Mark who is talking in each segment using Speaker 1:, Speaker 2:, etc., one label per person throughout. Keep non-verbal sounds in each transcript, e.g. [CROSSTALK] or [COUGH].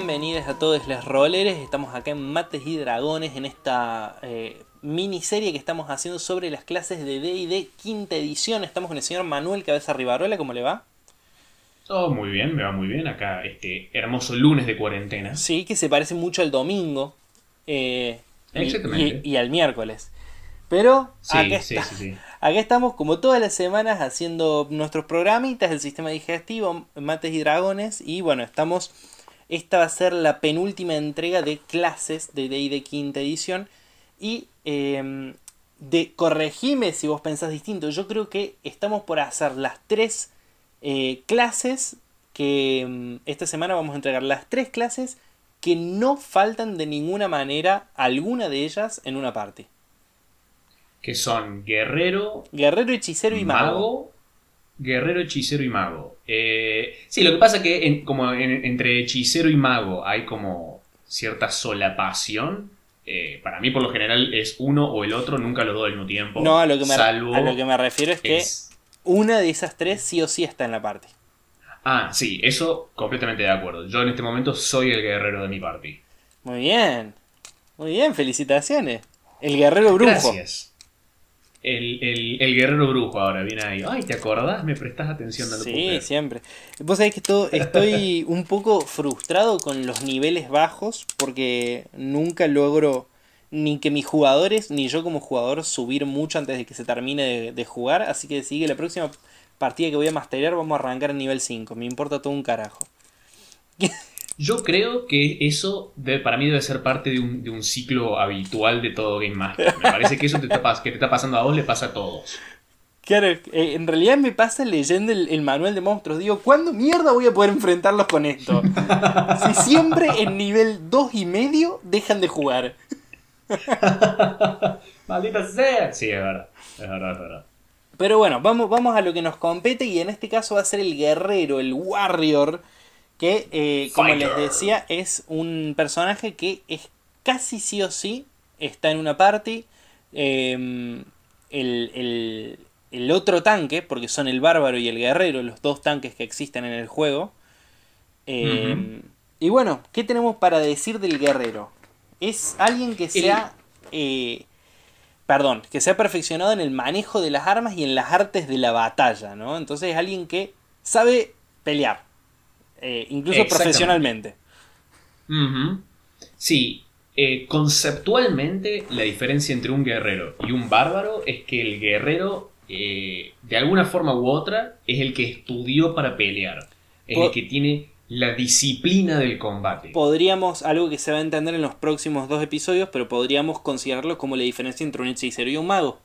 Speaker 1: bienvenidos a todos los roleres. Estamos acá en Mates y Dragones en esta eh, miniserie que estamos haciendo sobre las clases de D&D quinta edición. Estamos con el señor Manuel Cabeza Rivarola, ¿cómo le va?
Speaker 2: Todo muy bien, me va muy bien acá este hermoso lunes de cuarentena.
Speaker 1: Sí, que se parece mucho al domingo eh, y-
Speaker 2: Exactamente.
Speaker 1: Y, y al miércoles. Pero
Speaker 2: Sí,
Speaker 1: acá,
Speaker 2: sí,
Speaker 1: está-
Speaker 2: sí, sí.
Speaker 1: acá estamos como todas las semanas haciendo nuestros programitas del sistema digestivo, Mates y Dragones. Y bueno, estamos... Esta va a ser la penúltima entrega de clases de D&D quinta edición. Y eh, de corregime si vos pensás distinto. Yo creo que estamos por hacer las tres eh, clases que mm, esta semana vamos a entregar las tres clases que no faltan de ninguna manera alguna de ellas en una parte.
Speaker 2: Que son guerrero,
Speaker 1: Guerrero, hechicero y mago.
Speaker 2: mago, guerrero, hechicero y mago. Eh, sí, lo que pasa que en- como en- entre hechicero y mago hay como cierta solapación. eh, para mí, por lo general, es uno o el otro, nunca los dos al mismo tiempo.
Speaker 1: No, a lo, que me,
Speaker 2: salvo
Speaker 1: a lo que me refiero es que
Speaker 2: es-
Speaker 1: una de esas tres sí o sí está en la parte.
Speaker 2: Ah, sí, eso completamente de acuerdo. Yo en este momento soy el guerrero de mi party.
Speaker 1: Muy bien. Muy bien, felicitaciones. El guerrero brujo.
Speaker 2: Gracias. El, el- el guerrero brujo ahora viene ahí. Ay, ¿te acordás? Me prestás atención. lo
Speaker 1: Sí, siempre. Vos sabés que esto- estoy [LAUGHS] un poco frustrado con los niveles bajos porque nunca logro ni que mis jugadores ni yo como jugador subir mucho antes de que se termine de, de jugar. Así que sigue la próxima partida que voy a masterear vamos a arrancar en nivel 5. Me importa todo un carajo.
Speaker 2: Yo creo que eso para mí debe ser parte de un, de un ciclo habitual de todo Game Master. Me parece que eso te está, que te está pasando a vos le pasa a todos.
Speaker 1: Claro, eh, en realidad me pasa leyendo el, el manual de monstruos. Digo, ¿cuándo mierda voy a poder enfrentarlos con esto? [LAUGHS] si siempre en nivel 2 y medio dejan de jugar. [LAUGHS]
Speaker 2: ¡Maldita sea! Sí, es verdad. Es verdad, es verdad.
Speaker 1: Pero bueno, vamos, vamos a lo que nos compete y en este caso va a ser el guerrero, el warrior, que eh, como les decía es un personaje que es casi sí o sí está en una party. eh, el, el- el otro tanque, porque son el bárbaro y el guerrero, los dos tanques que existen en el juego. Eh,
Speaker 2: Ujú.
Speaker 1: Y bueno, ¿qué tenemos para decir del guerrero? Es alguien que se ha... eh, perdón, que se ha perfeccionado en el manejo de las armas y en las artes de la batalla, ¿no? Entonces es alguien que sabe pelear, eh, incluso profesionalmente.
Speaker 2: Sí, eh, conceptualmente la diferencia entre un guerrero y un bárbaro es que el guerrero, eh, de alguna forma u otra, es el que estudió para pelear. Es el que tiene la disciplina del combate.
Speaker 1: Podríamos, algo que se va a entender en los próximos dos episodios, pero podríamos considerarlo como la diferencia entre un hechicero y un mago.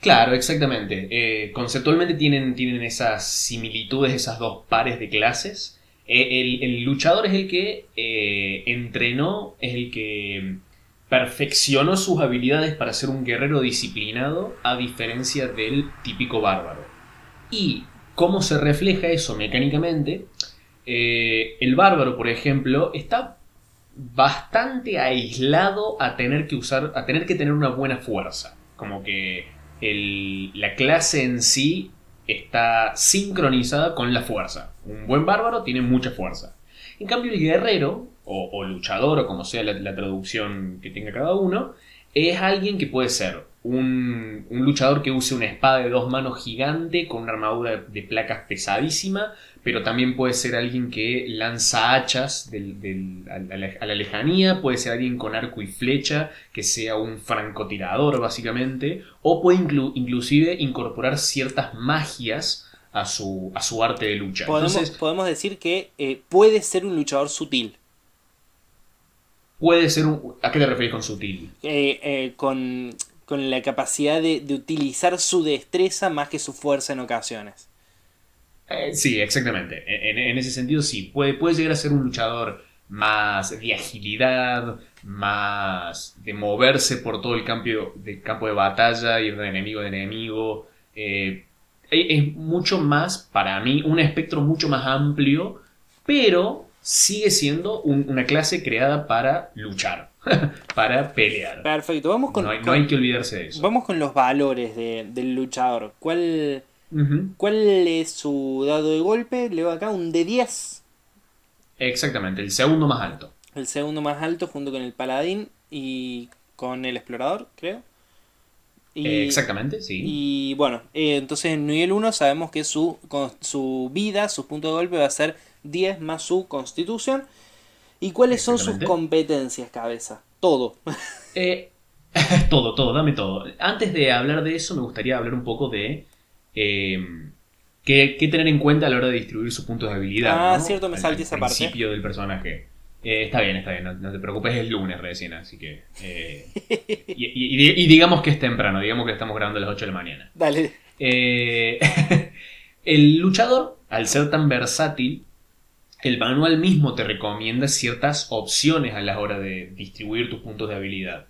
Speaker 2: Claro, exactamente. Eh, conceptualmente tienen, tienen esas similitudes, esas dos pares de clases. Eh, el, luchador es el que eh, entrenó, es el que perfeccionó sus habilidades para ser un guerrero disciplinado, a diferencia del típico bárbaro. Y cómo se refleja eso mecánicamente, el bárbaro, por ejemplo, está bastante aislado a tener que usar, a tener que tener una buena fuerza. Como que la clase en sí está sincronizada con la fuerza. Un buen bárbaro tiene mucha fuerza. En cambio, el guerrero, o, luchador, o como sea la traducción que tenga cada uno, es alguien que puede ser un, un luchador que use una espada de dos manos gigante con una armadura de, de placas pesadísima, pero también puede ser alguien que lanza hachas del- del- a, la, lejanía, puede ser alguien con arco y flecha, que sea un francotirador básicamente, o puede inclu- inclusive incorporar ciertas magias a su, a su arte de lucha.
Speaker 1: Podemos,
Speaker 2: Entonces
Speaker 1: podemos decir que eh, puede ser un luchador sutil.
Speaker 2: puede ser un... ¿A qué te referís con sutil?
Speaker 1: eh, eh, con, con la capacidad de, de utilizar su destreza más que su fuerza en ocasiones.
Speaker 2: Eh, sí, exactamente. En, en ese sentido sí. Puede, puede llegar a ser un luchador más de agilidad, más de moverse por todo el campo de, campo de batalla, ir de enemigo a enemigo. Eh, es es mucho más, para mí, un espectro mucho más amplio, pero sigue siendo un- una clase creada para luchar, [LAUGHS] para pelear.
Speaker 1: Perfecto, vamos con,
Speaker 2: No hay, no
Speaker 1: con-
Speaker 2: hay que olvidarse de eso.
Speaker 1: vamos con los valores de- del luchador. ¿Cuál. ¿Cuál es su dado de golpe? Leo acá un D10.
Speaker 2: Exactamente, el segundo más alto.
Speaker 1: El segundo más alto junto con el paladín y con el explorador, creo. Y,
Speaker 2: Eh, Exactamente, sí.
Speaker 1: Y bueno, eh, entonces en nivel 1 sabemos que su, con- su vida, su punto de golpe va a ser 10 más su constitución. ¿Y cuáles son sus competencias, cabeza? Todo. [LAUGHS]
Speaker 2: Eh, [LAUGHS] todo, todo, dame todo. Antes de hablar de eso, me gustaría hablar un poco de eh, qué, qué tener en cuenta a la hora de distribuir sus puntos de habilidad.
Speaker 1: Ah,
Speaker 2: ¿no?
Speaker 1: cierto, me
Speaker 2: Al-
Speaker 1: salté
Speaker 2: al
Speaker 1: esa parte.
Speaker 2: principio del personaje. Eh, está bien, está bien, no, no te preocupes, es lunes recién, así que... eh, y, y- digamos que es temprano, digamos que estamos grabando a las 8 de la mañana.
Speaker 1: Dale. [LAUGHS]
Speaker 2: El luchador, al ser tan versátil, el manual mismo te recomienda ciertas opciones a la hora de distribuir tus puntos de habilidad.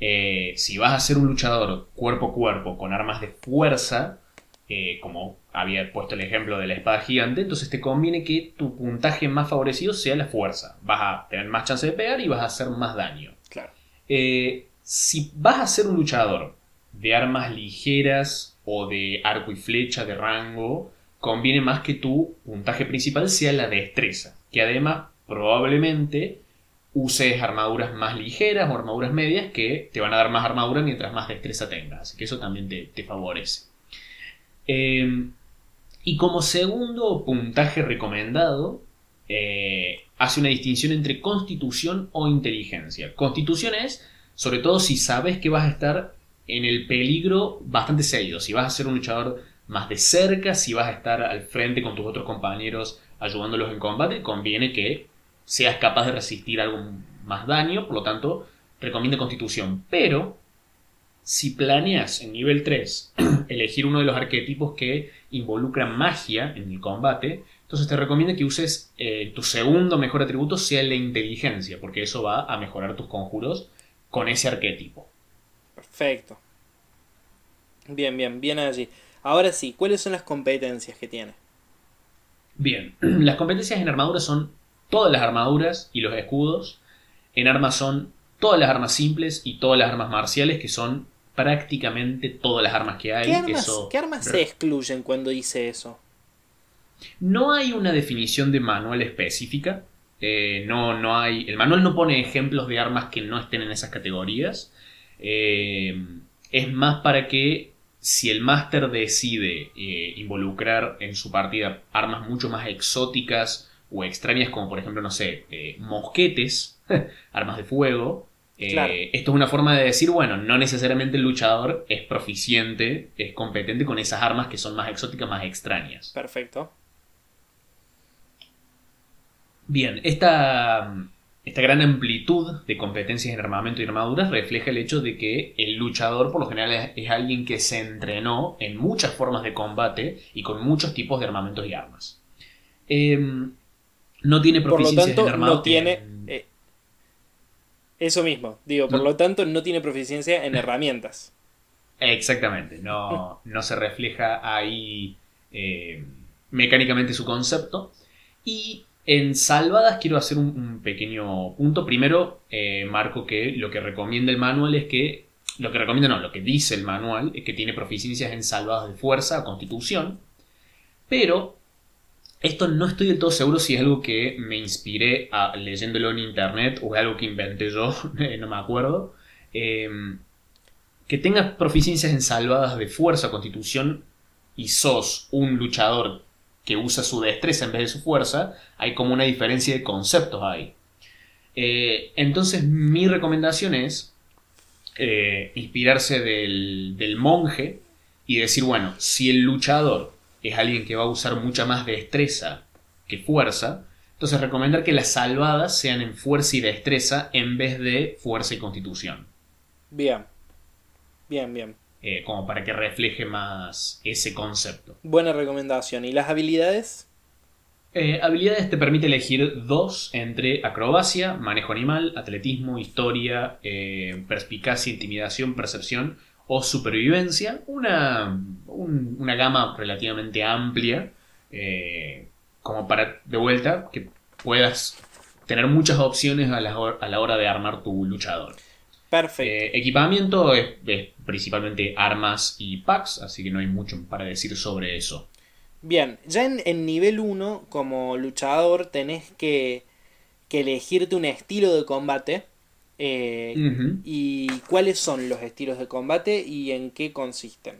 Speaker 2: Eh, si vas a ser un luchador cuerpo a cuerpo con armas de fuerza, eh, como había puesto el ejemplo de la espada gigante, entonces te conviene que tu puntaje más favorecido sea la fuerza. Vas a tener más chance de pegar y vas a hacer más daño.
Speaker 1: Claro.
Speaker 2: Eh, si vas a ser un luchador de armas ligeras o de arco y flecha de rango, conviene más que tu puntaje principal sea la destreza, que además probablemente uses armaduras más ligeras o armaduras medias que te van a dar más armadura mientras más destreza tengas, así que eso también te, te favorece. Eh, y como segundo puntaje recomendado, eh, hace una distinción entre constitución o inteligencia. Constitución es, sobre todo si sabes que vas a estar en el peligro bastante seguido, si vas a ser un luchador más de cerca, si vas a estar al frente con tus otros compañeros ayudándolos en combate, conviene que seas capaz de resistir algo más daño, por lo tanto, recomienda constitución. Pero, si planeas en nivel 3 [CLEARS THROAT] elegir uno de los arquetipos que involucran magia en el combate, entonces te recomiendo que uses eh, tu segundo mejor atributo sea la inteligencia, porque eso va a mejorar tus conjuros con ese arquetipo.
Speaker 1: Perfecto. Bien, bien, bien allí. Ahora sí, ¿cuáles son las competencias que tiene?
Speaker 2: Bien, [CLEARS THROAT] las competencias en armadura son todas las armaduras y los escudos. En armas son todas las armas simples y todas las armas marciales, que son prácticamente todas las armas que hay.
Speaker 1: ¿Qué armas,
Speaker 2: Eso-
Speaker 1: ¿qué armas se excluyen cuando dice eso?
Speaker 2: No hay una definición de manual específica. eh, no, no hay. El manual no pone ejemplos de armas que no estén en esas categorías. Eh, es más para que si el máster decide eh, involucrar en su partida armas mucho más exóticas o extrañas, como por ejemplo, no sé, eh, mosquetes, [LAUGHS] armas de fuego. eh,
Speaker 1: Claro.
Speaker 2: Esto es una forma de decir, bueno, no necesariamente el luchador es proficiente, es competente con esas armas que son más exóticas, más extrañas.
Speaker 1: Perfecto.
Speaker 2: Bien, esta, esta gran amplitud de competencias en armamento y armaduras refleja el hecho de que el luchador por lo general es, alguien que se entrenó en muchas formas de combate y con muchos tipos de armamentos y armas. Em, no tiene
Speaker 1: Por lo tanto,
Speaker 2: en
Speaker 1: no tiene...
Speaker 2: en-
Speaker 1: eh, eso mismo, digo, por
Speaker 2: No.
Speaker 1: lo tanto, no tiene proficiencia en [LAUGHS] herramientas.
Speaker 2: Exactamente, no, [LAUGHS] no se refleja ahí eh, mecánicamente su concepto. Y en salvadas quiero hacer un, pequeño punto. Primero, eh, marco que lo que recomienda el manual es que, lo que recomienda no, lo que dice el manual es que tiene proficiencias en salvadas de fuerza constitución. Pero esto no estoy del todo seguro si es algo que me inspiré a, leyéndolo en internet o es algo que inventé yo, [LAUGHS] no me acuerdo. Em, que tengas proficiencias en salvadas de fuerza, constitución y sos un luchador que usa su destreza en vez de su fuerza, hay como una diferencia de conceptos ahí. Eh, entonces mi recomendación es eh, inspirarse del, del monje y decir, bueno, si el luchador es alguien que va a usar mucha más destreza que fuerza, entonces recomendar que las salvadas sean en fuerza y destreza en vez de fuerza y constitución.
Speaker 1: Bien. Bien, bien.
Speaker 2: Eh, como para que refleje más ese concepto.
Speaker 1: Buena recomendación. ¿Y las habilidades?
Speaker 2: Eh, habilidades te permite elegir dos entre acrobacia, manejo animal, atletismo, historia, eh, perspicacia, intimidación, percepción o supervivencia. Una, un- una gama relativamente amplia, como para, de vuelta, que puedas tener muchas opciones a la, a la hora de armar tu luchador.
Speaker 1: Perfecto.
Speaker 2: Eh, equipamiento es, es principalmente armas y packs, así que no hay mucho para decir sobre eso.
Speaker 1: Bien, ya en, en nivel 1, como luchador, tenés que que elegirte un estilo de combate. Eh. ¿Y cuáles son los estilos de combate y en qué consisten?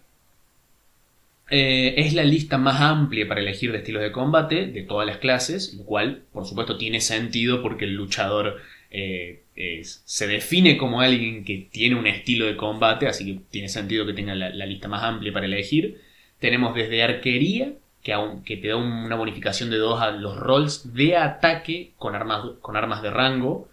Speaker 2: Eh, es la lista más amplia para elegir de estilos de combate de todas las clases, lo cual, por supuesto, tiene sentido porque el luchador eh, es- se define como alguien que tiene un estilo de combate, así que tiene sentido que tenga la, lista más amplia para elegir. Tenemos desde arquería, que, te da un- una bonificación de 2 a los rolls de ataque con armas, con armas de rango.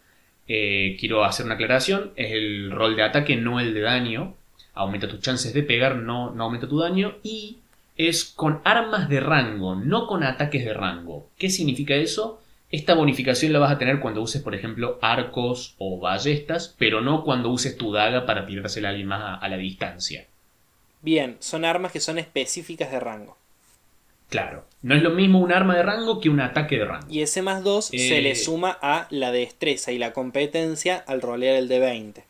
Speaker 2: Eh, quiero hacer una aclaración, es el rol de ataque, no el de daño. Aumenta tus chances de pegar, no aumenta tu daño. Y es con armas de rango, no con ataques de rango. ¿Qué significa eso? Esta bonificación la vas a tener cuando uses, por ejemplo, arcos o ballestas, pero no cuando uses tu daga para tirársela a alguien más a, a la distancia.
Speaker 1: Bien, son armas que son específicas de rango.
Speaker 2: Claro, no es lo mismo un arma de rango que un ataque de rango.
Speaker 1: Y ese más 2 se
Speaker 2: Eh.
Speaker 1: le suma a la destreza y la competencia al rolear el de 20.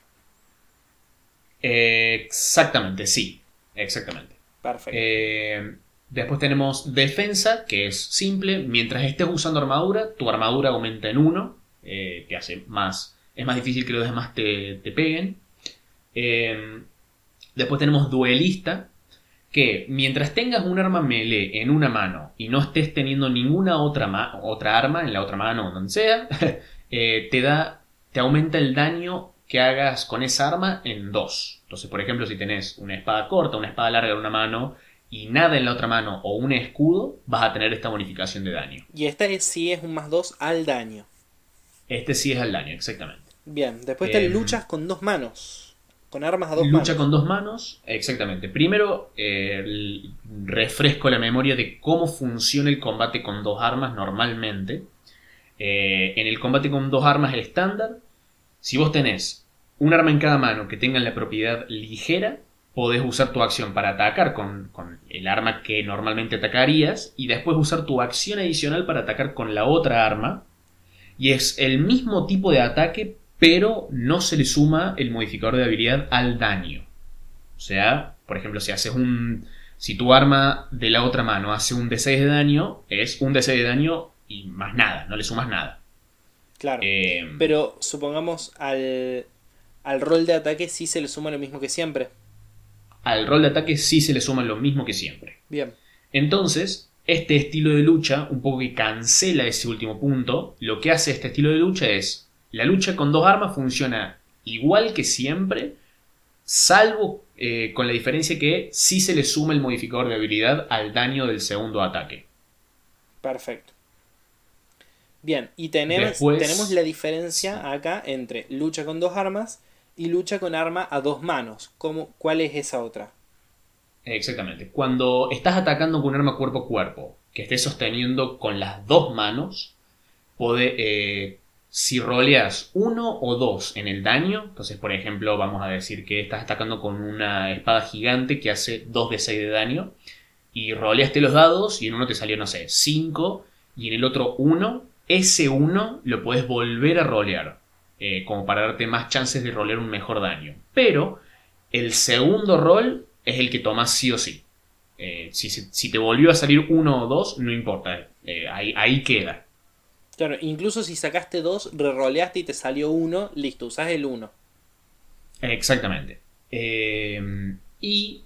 Speaker 2: Eh, exactamente, sí, exactamente.
Speaker 1: Perfecto.
Speaker 2: Eh, después tenemos defensa, que es simple. Mientras estés usando armadura, tu armadura aumenta en 1, que hace más. Es más difícil que los demás te, te peguen. Eh, después tenemos duelista, que mientras tengas un arma melee en una mano y no estés teniendo ninguna otra, otra arma en la otra mano o donde sea, [LAUGHS] eh, te da. te aumenta el daño que hagas con esa arma en 2. Entonces, por ejemplo, si tenés una espada corta, una espada larga en una mano y nada en la otra mano o un escudo, vas a tener esta bonificación de daño.
Speaker 1: Y esta es- sí es un más 2 al daño.
Speaker 2: Este sí es al daño, exactamente.
Speaker 1: Bien, después te
Speaker 2: Em.
Speaker 1: luchas con dos manos. Con armas a dos
Speaker 2: Lucha
Speaker 1: manos.
Speaker 2: con dos manos, exactamente. Primero, eh, refresco la memoria de cómo funciona el combate con dos armas normalmente. Eh, en el combate con dos armas el estándar, si vos tenés un arma en cada mano que tengan la propiedad ligera, podés usar tu acción para atacar con, con el arma que normalmente atacarías y después usar tu acción adicional para atacar con la otra arma. Y es el mismo tipo de ataque, pero no se le suma el modificador de habilidad al daño. O sea, por ejemplo, si haces un. Si tu arma de la otra mano hace un D6 de daño, es un D6 de daño y más nada, no le sumas nada.
Speaker 1: Claro.
Speaker 2: Eh,
Speaker 1: Pero supongamos al, al rol de ataque sí se le suma lo mismo que siempre.
Speaker 2: Al rol de ataque sí se le suma lo mismo que siempre.
Speaker 1: Bien.
Speaker 2: Entonces, este estilo de lucha, un poco que cancela ese último punto, lo que hace este estilo de lucha es, la lucha con dos armas funciona igual que siempre, salvo eh, con la diferencia que sí se le suma el modificador de habilidad al daño del segundo ataque.
Speaker 1: Perfecto. Bien, y tenemos,
Speaker 2: Después-
Speaker 1: tenemos la diferencia acá entre lucha con dos armas y lucha con arma a dos manos. ¿Cómo, ¿Cuál es esa otra?
Speaker 2: Exactamente. Cuando estás atacando con un arma cuerpo a cuerpo, que estés sosteniendo con las dos manos, pode- eh, si roleas uno o dos en el daño, entonces por ejemplo vamos a decir que estás atacando con una espada gigante que hace 2 de 6 de daño, y roleaste los dados y en uno te salió, no sé, 5 y en el otro 1, ese 1 lo puedes volver a rolear, eh, como para darte más chances de rolear un mejor daño. Pero el segundo rol es el que tomas sí o sí. Eh, si, te volvió a salir uno o dos, no importa. eh, ahí, ahí queda.
Speaker 1: Claro, incluso si sacaste dos, reroleaste y te salió uno, listo, usás el uno.
Speaker 2: Exactamente. Eh, y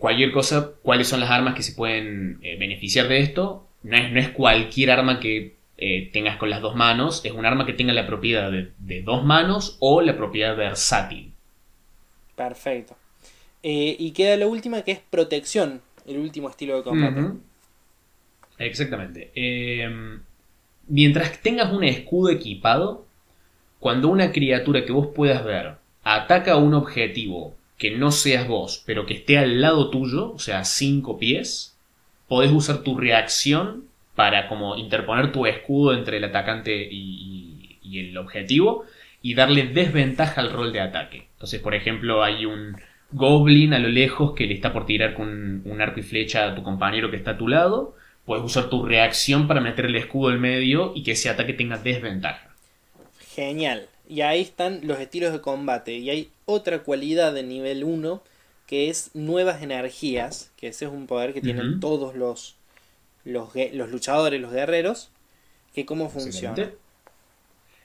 Speaker 2: cualquier cosa, cuáles son las armas que se pueden beneficiar de esto. No es, no es cualquier arma que eh, tengas con las dos manos, es un arma que tenga la propiedad de, de dos manos o la propiedad versátil.
Speaker 1: Perfecto. Eh, y queda la última que es protección, el último estilo de combate.
Speaker 2: Exactamente. Eh, mientras tengas un escudo equipado, cuando una criatura que vos puedas ver ataca a un objetivo que no seas vos, pero que esté al lado tuyo, o sea, cinco pies, podés usar tu reacción para como interponer tu escudo entre el atacante y, y- y el objetivo y darle desventaja al rol de ataque. Entonces, por ejemplo, hay un goblin a lo lejos que le está por tirar con un arco y flecha a tu compañero que está a tu lado. Puedes usar tu reacción para meter el escudo en medio y que ese ataque tenga desventaja.
Speaker 1: Genial. Y ahí están los estilos de combate. Y hay otra cualidad de nivel 1 que es nuevas energías, que ese es un poder que tienen todos los, los, los luchadores, los guerreros, ¿Que ¿Cómo funciona?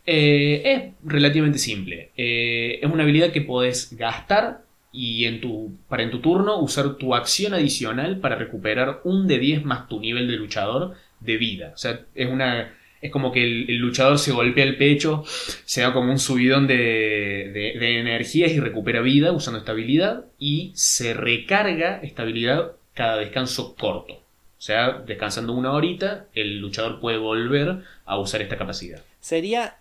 Speaker 2: Eh, es relativamente simple. Eh, es una habilidad que podés gastar y en tu, para en tu turno usar tu acción adicional para recuperar un de 10 más tu nivel de luchador de vida. O sea, es una. Es como que el, luchador se golpea el pecho, se da como un subidón de, de, energías y recupera vida usando esta habilidad. Y se recarga esta habilidad cada descanso corto. O sea, descansando una horita, el luchador puede volver a usar esta capacidad.
Speaker 1: Sería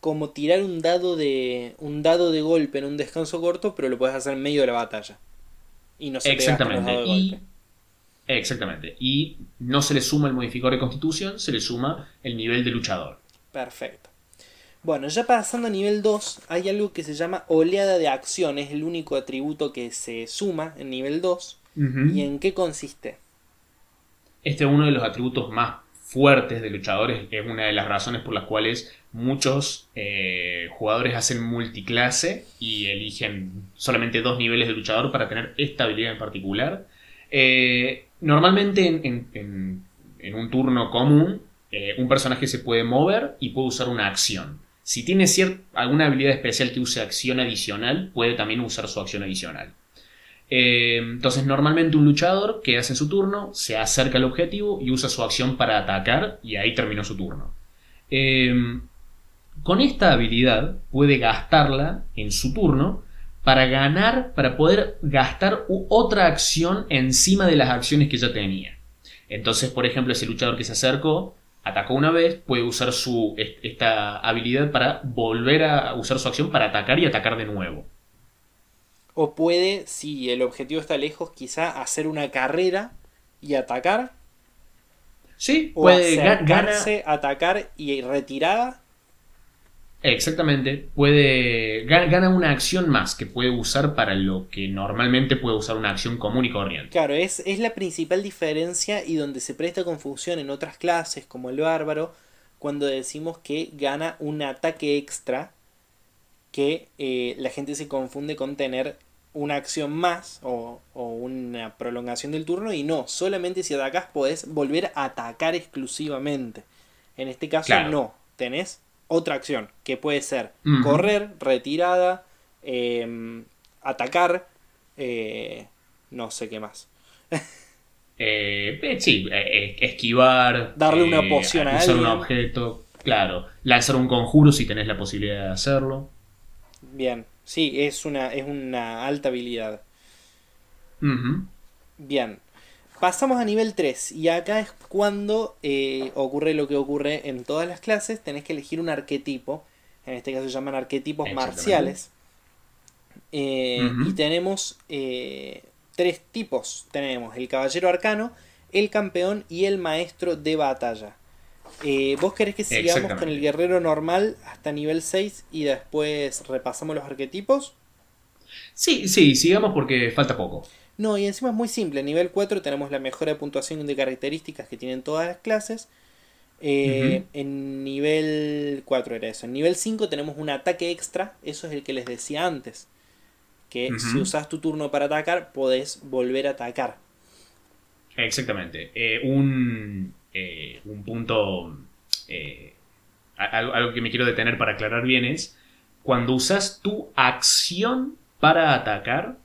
Speaker 1: como tirar un dado de un dado de golpe en un descanso corto, pero lo puedes hacer en medio de la batalla.
Speaker 2: Y no se Exactamente. y, Exactamente. Y no se le suma el modificador de constitución, se le suma el nivel de luchador.
Speaker 1: Perfecto. Bueno, ya pasando a nivel 2, hay algo que se llama oleada de acción. Es el único atributo que se suma en nivel 2. ¿Y en qué consiste?
Speaker 2: Este es uno de los atributos más fuertes de luchadores. Es una de las razones por las cuales muchos eh, jugadores hacen multiclase y eligen solamente dos niveles de luchador para tener esta habilidad en particular. Eh, normalmente en, un turno común, eh, un personaje se puede mover y puede usar una acción. Si tiene alguna habilidad especial que use acción adicional, puede también usar su acción adicional. Entonces, normalmente un luchador que hace su turno se acerca al objetivo y usa su acción para atacar, y ahí terminó su turno. Con esta habilidad puede gastarla en su turno para ganar, para poder gastar otra acción encima de las acciones que ya tenía. Entonces, por ejemplo, ese luchador que se acercó, atacó una vez, puede usar su, esta habilidad para volver a usar su acción para atacar y atacar de nuevo.
Speaker 1: O puede, si el objetivo está lejos, quizá hacer una carrera y atacar.
Speaker 2: Sí,
Speaker 1: puede ganar, atacar y retirada
Speaker 2: Exactamente, puede gana una acción más que puede usar para lo que normalmente puede usar una acción común y corriente.
Speaker 1: Claro, es, es la principal diferencia y donde se presta confusión en otras clases como el bárbaro cuando decimos que gana un ataque extra que eh, la gente se confunde con tener una acción más o, una prolongación del turno y no, solamente si atacas podés volver a atacar exclusivamente. En este caso no, tenés otra acción, que puede ser correr, retirada, em, atacar, eh, no sé qué más. [LAUGHS]
Speaker 2: Eh, sí, eh, esquivar.
Speaker 1: Darle una poción a alguien.
Speaker 2: un objeto, claro. Lanzar un conjuro si tenés la posibilidad de hacerlo.
Speaker 1: Bien, sí, es una, es una alta habilidad. Bien. Pasamos a nivel 3 y acá es cuando eh, ocurre lo que ocurre en todas las clases, tenés que elegir un arquetipo, en este caso se llaman arquetipos marciales, eh, y tenemos eh, tres tipos, tenemos el caballero arcano, el campeón y el maestro de batalla. ¿Vos querés que sigamos con el guerrero normal hasta nivel 6 y después repasamos los arquetipos?
Speaker 2: Sí, sí, sigamos porque falta poco.
Speaker 1: No, y encima es muy simple. En nivel 4 tenemos la mejora de puntuación de características que tienen todas las clases. Eh, en nivel 4 era eso. En nivel 5 tenemos un ataque extra. Eso es el que les decía antes. Que si usas tu turno para atacar, podés volver a atacar.
Speaker 2: Exactamente. Eh, un, eh, un punto. Algo, algo que me quiero detener para aclarar bien es. Cuando usas tu acción para atacar,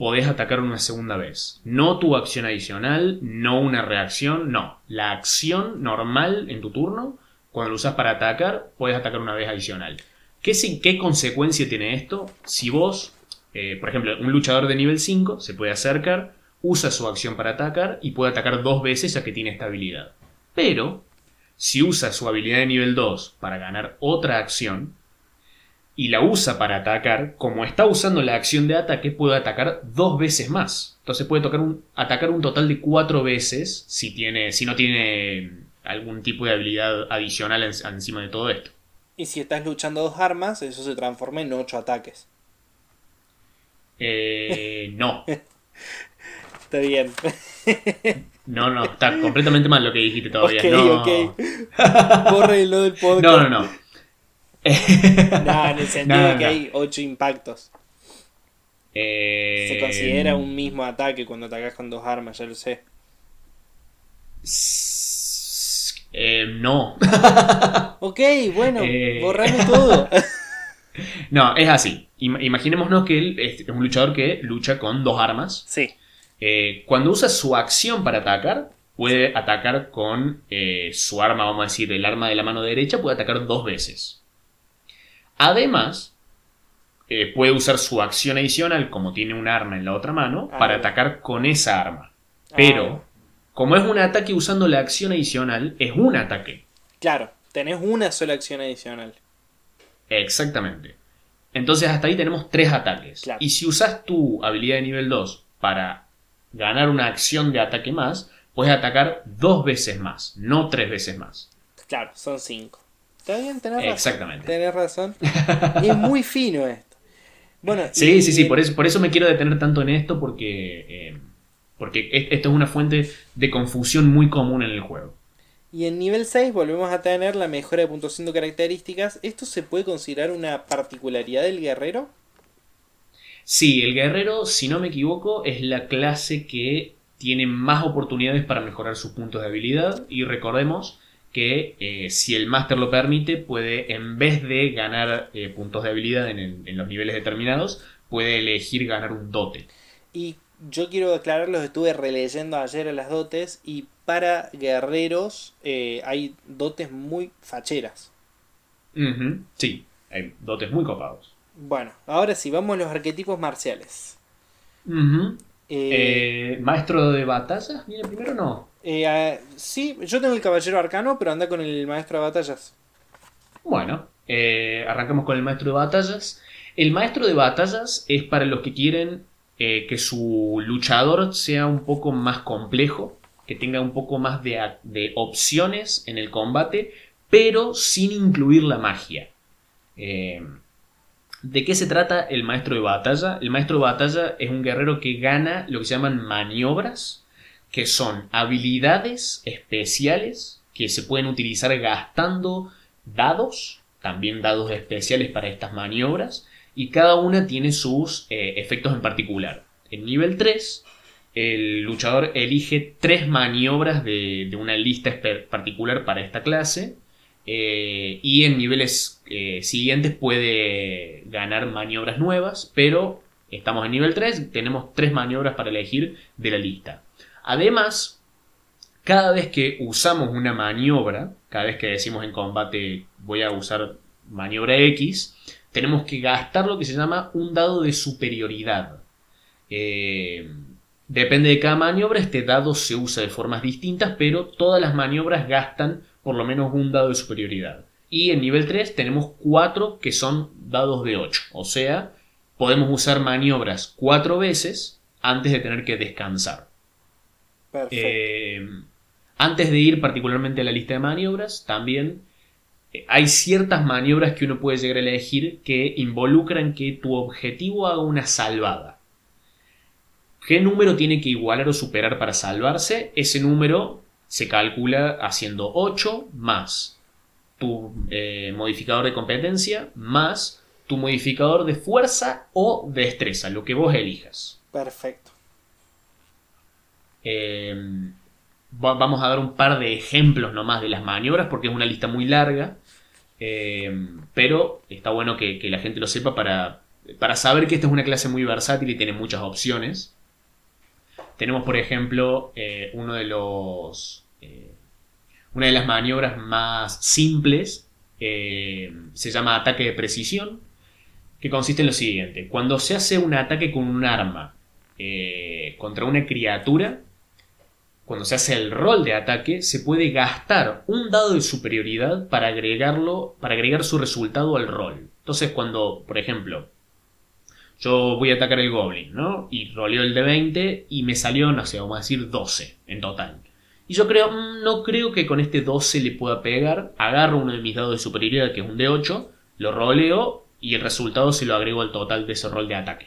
Speaker 2: podés atacar una segunda vez. No tu acción adicional, no una reacción, no. La acción normal en tu turno, cuando lo usas para atacar, puedes atacar una vez adicional. ¿Qué, qué consecuencia tiene esto? Si vos, eh, por ejemplo, un luchador de nivel 5 se puede acercar, usa su acción para atacar y puede atacar dos veces ya que tiene esta habilidad. Pero, si usa su habilidad de nivel 2 para ganar otra acción, y la usa para atacar, como está usando la acción de ataque, puede atacar dos veces más. Entonces puede tocar un, atacar un total de cuatro veces si, tiene, si no tiene algún tipo de habilidad adicional encima de todo esto.
Speaker 1: Y si estás luchando dos armas, eso se transforma en ocho ataques.
Speaker 2: Eh, no. [LAUGHS]
Speaker 1: está bien. [LAUGHS]
Speaker 2: No, no, está completamente mal lo que dijiste todavía.
Speaker 1: Ok,
Speaker 2: no.
Speaker 1: ok. [LAUGHS] Del podcast.
Speaker 2: No, no, no. [LAUGHS]
Speaker 1: no, en el [LAUGHS] sentido de que hay 8 impactos.
Speaker 2: Eh,
Speaker 1: Se considera un mismo ataque cuando atacas con dos armas, ya lo sé.
Speaker 2: Eh, no.
Speaker 1: ok, bueno,
Speaker 2: Eh.
Speaker 1: borrame todo.
Speaker 2: no, es así. Im- imaginémonos que él es un luchador que lucha con dos armas.
Speaker 1: sí,
Speaker 2: Eh, cuando usa su acción para atacar, puede atacar con eh, su arma, vamos a decir, el arma de la mano derecha, puede atacar dos veces. Además, eh, puede usar su acción adicional, como tiene un arma en la otra mano,
Speaker 1: Ah.
Speaker 2: para atacar con esa arma. Pero,
Speaker 1: Ah,
Speaker 2: como es un ataque usando la acción adicional, es un ataque.
Speaker 1: claro, tenés una sola acción adicional.
Speaker 2: Exactamente. Entonces hasta ahí tenemos tres ataques.
Speaker 1: Claro.
Speaker 2: Y si usas tu habilidad de nivel 2 para ganar una acción de ataque más, puedes atacar dos veces más, no tres veces más.
Speaker 1: Claro, son cinco. Está bien, tenés razón.
Speaker 2: Exactamente.
Speaker 1: Tenés razón. [LAUGHS] es muy fino esto. Bueno,
Speaker 2: Sí,
Speaker 1: y-
Speaker 2: sí, sí, por eso, por eso me quiero detener tanto en esto, porque, eh, porque es- esto es una fuente de confusión muy común en el juego.
Speaker 1: Y en nivel 6 volvemos a tener la mejora de puntuación de características. ¿Esto se puede considerar una particularidad del guerrero?
Speaker 2: Sí, el guerrero, si no me equivoco, es la clase que tiene más oportunidades para mejorar sus puntos de habilidad. Y recordemos que eh, si el máster lo permite, puede, en vez de ganar eh, puntos de habilidad en, el- en los niveles determinados, puede elegir ganar un dote.
Speaker 1: Y yo quiero aclararlos, estuve releyendo ayer a las dotes y para guerreros eh, hay dotes muy facheras.
Speaker 2: Sí, hay dotes muy copados.
Speaker 1: Bueno, ahora sí, vamos a los arquetipos marciales. Eh,
Speaker 2: Eh, ¿Maestro de batallas? ¿Viene primero o no?
Speaker 1: eh, sí, yo tengo el caballero arcano, pero anda con el maestro de batallas.
Speaker 2: Bueno, eh, arrancamos con el maestro de batallas. El maestro de batallas es para los que quieren que su luchador sea un poco más complejo, que tenga un poco más de, de opciones en el combate, pero sin incluir la magia. Eh, ¿De qué se trata el maestro de batalla? El maestro de batalla es un guerrero que gana lo que se llaman maniobras, que son habilidades especiales que se pueden utilizar gastando dados, también dados especiales para estas maniobras, y cada una tiene sus eh, efectos en particular. En nivel 3, el luchador elige tres maniobras de, una lista particular para esta clase, eh, y en niveles eh, siguientes puede ganar maniobras nuevas, pero estamos en nivel 3, tenemos tres maniobras para elegir de la lista. Además, cada vez que usamos una maniobra, cada vez que decimos en combate voy a usar maniobra X, tenemos que gastar lo que se llama un dado de superioridad. Eh, depende de cada maniobra, este dado se usa de formas distintas, pero todas las maniobras gastan por lo menos un dado de superioridad. Y en nivel 3 tenemos 4 que son dados de 8. O sea, podemos usar maniobras 4 veces antes de tener que descansar.
Speaker 1: Perfecto.
Speaker 2: Eh, antes de ir particularmente a la lista de maniobras, también eh, hay ciertas maniobras que uno puede llegar a elegir que involucran que tu objetivo haga una salvada. ¿Qué número tiene que igualar o superar para salvarse? Ese número se calcula haciendo 8 más tu eh, modificador de competencia más tu modificador de fuerza o destreza, lo que vos elijas.
Speaker 1: Perfecto.
Speaker 2: Eh, va- vamos a dar un par de ejemplos nomás de las maniobras porque es una lista muy larga. Eh, pero está bueno que, que la gente lo sepa para, para saber que esta es una clase muy versátil y tiene muchas opciones. Tenemos, por ejemplo, uno de los. Una de las maniobras más simples. eh, se llama ataque de precisión. Que consiste en lo siguiente. Cuando se hace un ataque con un arma eh, contra una criatura, cuando se hace el rol de ataque, se puede gastar un dado de superioridad para agregarlo, para agregar su resultado al rol. Entonces, cuando, por ejemplo, yo voy a atacar el goblin, ¿no? Y roleo el de 20 y me salió, no sé, vamos a decir 12 en total. Y yo creo, "Mm, no creo que con este 12 le pueda pegar. Agarro uno de mis dados de superioridad, que es un de 8, lo roleo y el resultado se lo agrego al total de ese rol de ataque.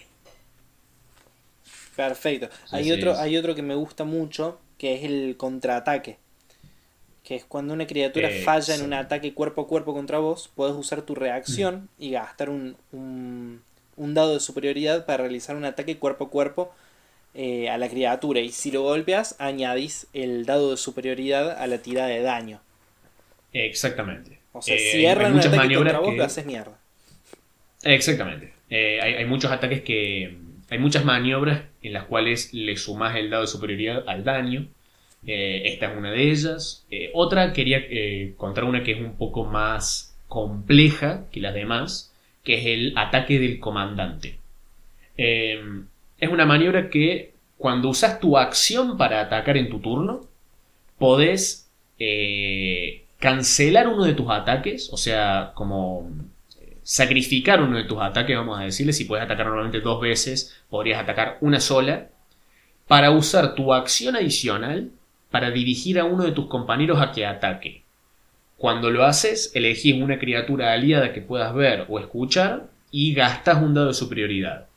Speaker 1: Perfecto. hay, otro,
Speaker 2: es.
Speaker 1: hay otro que me gusta mucho, que es el contraataque. Que es cuando una criatura
Speaker 2: Eh,
Speaker 1: falla en un ataque cuerpo a cuerpo contra vos, puedes usar tu reacción y gastar un, un, un dado de superioridad para realizar un ataque cuerpo a cuerpo eh, a la criatura. Y si lo golpeas, añadís el dado de superioridad a la tirada de daño.
Speaker 2: Exactamente.
Speaker 1: O sea,
Speaker 2: Eh,
Speaker 1: cierran
Speaker 2: hay
Speaker 1: un
Speaker 2: muchas
Speaker 1: ataque
Speaker 2: maniobras
Speaker 1: contra vos,
Speaker 2: que-
Speaker 1: lo haces mierda.
Speaker 2: Exactamente. Eh, hay, hay muchos ataques que. Hay muchas maniobras en las cuales le sumás el dado de superioridad al daño. Eh, esta es una de ellas. Otra, quería contar una que es un poco más compleja que las demás, que es el ataque del comandante. Eh, es una maniobra que cuando usas tu acción para atacar en tu turno, podés eh, cancelar uno de tus ataques, o sea, como eh, sacrificar uno de tus ataques, vamos a decirle, si puedes atacar normalmente dos veces, podrías atacar una sola, para usar tu acción adicional para dirigir a uno de tus compañeros a que ataque. Cuando lo haces, elegís una criatura aliada que puedas ver o escuchar y gastas un dado de superioridad.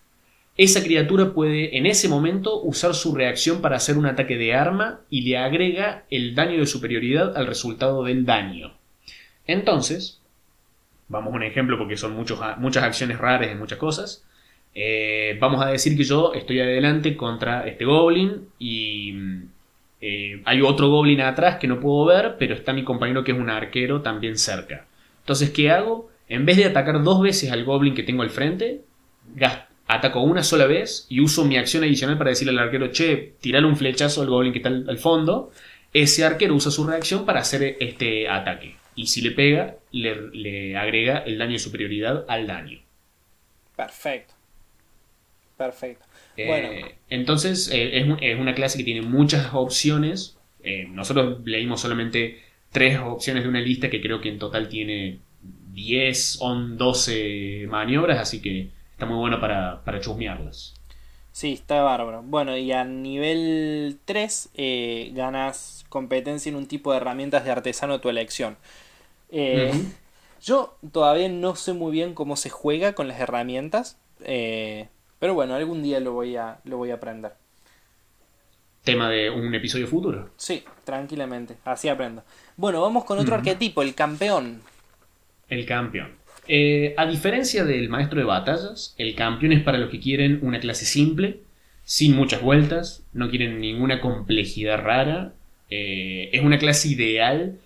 Speaker 2: Esa criatura puede en ese momento usar su reacción para hacer un ataque de arma y le agrega el daño de superioridad al resultado del daño. Entonces, vamos a un ejemplo porque son muchos, muchas acciones raras en muchas cosas. Eh, vamos a decir que yo estoy adelante contra este goblin y eh, hay otro goblin atrás que no puedo ver, pero está mi compañero que es un arquero también cerca. Entonces, ¿qué hago? En vez de atacar dos veces al goblin que tengo al frente, gas- ataco una sola vez y uso mi acción adicional para decirle al arquero, che, tirale un flechazo al goblin que está al, al fondo. Ese arquero usa su reacción para hacer este ataque. Y si le pega, le, le agrega el daño de superioridad al daño.
Speaker 1: Perfecto. Perfecto.
Speaker 2: Eh,
Speaker 1: Bueno.
Speaker 2: Entonces, eh, es, es una clase que tiene muchas opciones. Eh, nosotros leímos solamente tres opciones de una lista que creo que en total tiene 10 o 12 maniobras, así que está muy bueno para, para chusmearlas.
Speaker 1: Sí, está bárbaro. Bueno, y a nivel 3 eh, ganas competencia en un tipo de herramientas de artesano de tu elección. Eh. Yo todavía no sé muy bien cómo se juega con las herramientas, eh, pero bueno, algún día lo voy a, lo voy a aprender.
Speaker 2: Tema de un episodio futuro.
Speaker 1: Sí, tranquilamente, así aprendo. Bueno, vamos con otro arquetipo, el campeón.
Speaker 2: El campeón. Eh, a diferencia del maestro de batallas, el campeón es para los que quieren una clase simple, sin muchas vueltas, no quieren ninguna complejidad rara. eh, es una clase ideal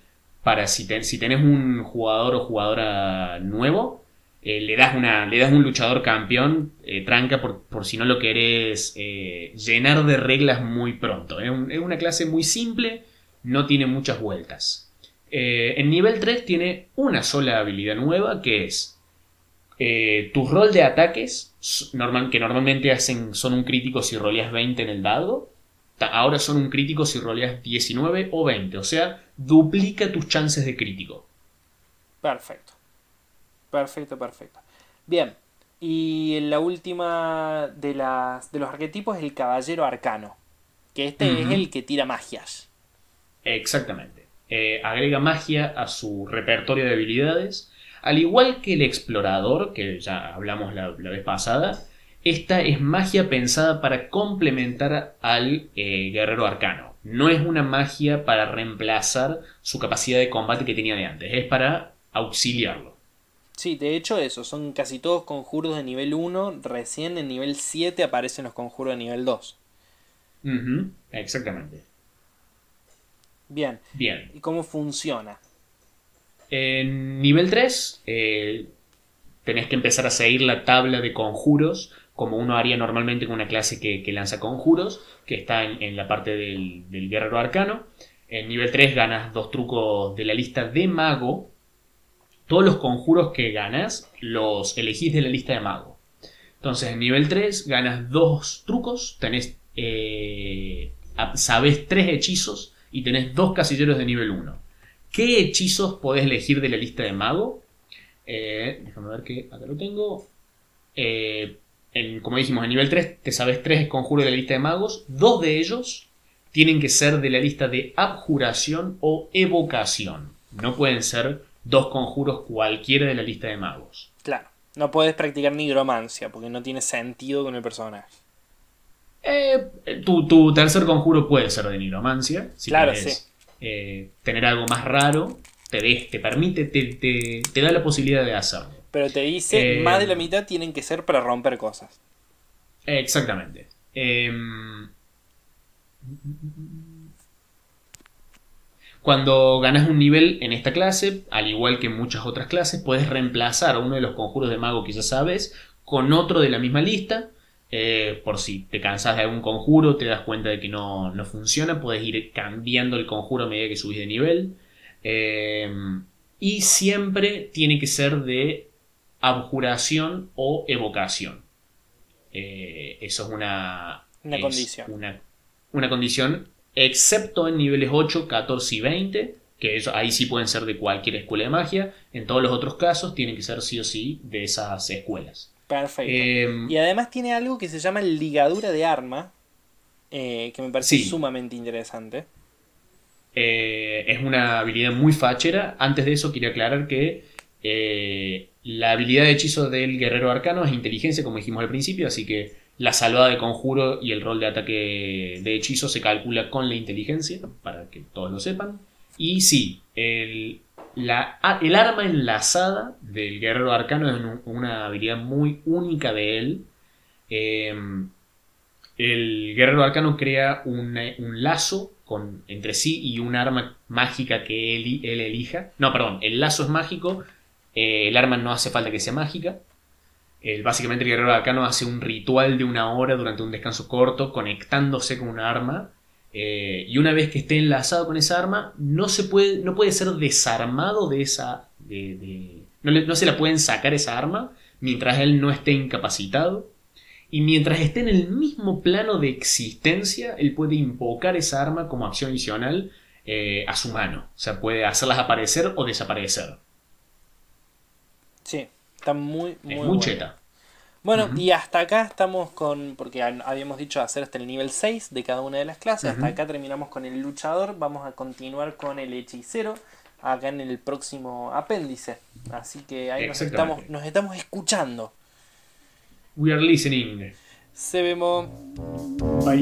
Speaker 2: para si, te- si tenés un jugador o jugadora nuevo, eh, le, das una, le das un luchador campeón, tranca por, si no lo querés llenar de reglas muy pronto. Es una clase muy simple, no tiene muchas vueltas. Eh, en nivel 3 tiene una sola habilidad nueva que es eh, tu rol de ataques, normal, que normalmente hacen, son un crítico si roleas 20 en el dado, ahora son un crítico si roleas 19 o 20, o sea, duplica tus chances de crítico.
Speaker 1: Perfecto. Perfecto, perfecto. Bien, y la última de, las, de los arquetipos es el caballero arcano, que este es el que tira magias.
Speaker 2: Exactamente. Eh, agrega magia a su repertorio de habilidades. Al igual que el explorador, que ya hablamos la, la vez pasada, esta es magia pensada para complementar al eh, guerrero arcano. No es una magia para reemplazar su capacidad de combate que tenía de antes, es para auxiliarlo.
Speaker 1: Sí, de hecho eso, son casi todos conjuros de nivel 1, recién en nivel 7 aparecen los conjuros de nivel 2.
Speaker 2: Ujú, exactamente.
Speaker 1: Bien,
Speaker 2: Bien.
Speaker 1: ¿y cómo funciona?
Speaker 2: En nivel 3 eh, tenés que empezar a seguir la tabla de conjuros como uno haría normalmente con una clase que, que lanza conjuros, que está en, en la parte del, del guerrero arcano. En nivel 3 ganas dos trucos de la lista de mago. Todos los conjuros que ganas los elegís de la lista de mago. Entonces en nivel 3 ganas dos trucos, tenés, eh, sabés tres hechizos y tenés dos casilleros de nivel 1. ¿Qué hechizos podés elegir de la lista de mago? Eh, déjame ver que acá lo tengo. Eh, como dijimos, en nivel 3 te sabes tres conjuros de la lista de magos. Dos de ellos tienen que ser de la lista de abjuración o evocación. No pueden ser dos conjuros cualquiera de la lista de magos.
Speaker 1: Claro, no puedes practicar nigromancia porque no tiene sentido con el personaje.
Speaker 2: Eh, tu, tu tercer conjuro puede ser de nigromancia. Si
Speaker 1: Claro,
Speaker 2: querés,
Speaker 1: sí.
Speaker 2: eh, tener algo más raro, te, te permite, te, te- te da la posibilidad de hacerlo.
Speaker 1: Pero te dice,
Speaker 2: Eh,
Speaker 1: más de la mitad tienen que ser para romper cosas.
Speaker 2: Exactamente. Em, Cuando ganas un nivel en esta clase, al igual que en muchas otras clases, puedes reemplazar uno de los conjuros de mago que ya sabes con otro de la misma lista. Eh, por si te cansas de algún conjuro, te das cuenta de que no, funciona, puedes ir cambiando el conjuro a medida que subís de nivel. Eh, y siempre tiene que ser de abjuración o evocación. Eh, eso es una,
Speaker 1: una condición.
Speaker 2: Una, una condición excepto en niveles 8, 14 y 20, que eso, ahí sí pueden ser de cualquier escuela de magia. En todos los otros casos tienen que ser sí o sí de esas escuelas.
Speaker 1: Perfecto. Em, y además tiene algo que se llama ligadura de arma, eh, que me parece sumamente interesante.
Speaker 2: Eh, es una habilidad muy fachera. Antes de eso, quería aclarar que eh, la habilidad de hechizo del guerrero arcano es inteligencia, como dijimos al principio, así que la salvada de conjuro y el rol de ataque de hechizo se calcula con la inteligencia, para que todos lo sepan. Y sí, el, el arma enlazada del guerrero arcano es una habilidad muy única de él. Em, el guerrero arcano crea un, lazo entre sí y un arma mágica que él, elija. No, perdón, el lazo es mágico, eh, el arma no hace falta que sea mágica. El, básicamente el guerrero arcano hace un ritual de una hora durante un descanso corto, conectándose con una arma. Eh, y una vez que esté enlazado con esa arma, no, se puede, no puede ser desarmado de esa... no, no se la pueden sacar esa arma mientras él no esté incapacitado. Y mientras esté en el mismo plano de existencia, él puede invocar esa arma como acción adicional eh, a su mano. O sea, puede hacerlas aparecer o desaparecer.
Speaker 1: Sí. Está muy, muy,
Speaker 2: es muy cheta.
Speaker 1: Bueno, y hasta acá estamos con, porque habíamos dicho hacer hasta el nivel 6 de cada una de las clases, hasta acá terminamos con el luchador, vamos a continuar con el hechicero, acá en el próximo apéndice. Así que ahí nos estamos, nos estamos escuchando.
Speaker 2: We are listening.
Speaker 1: Se vemos.
Speaker 2: Bye.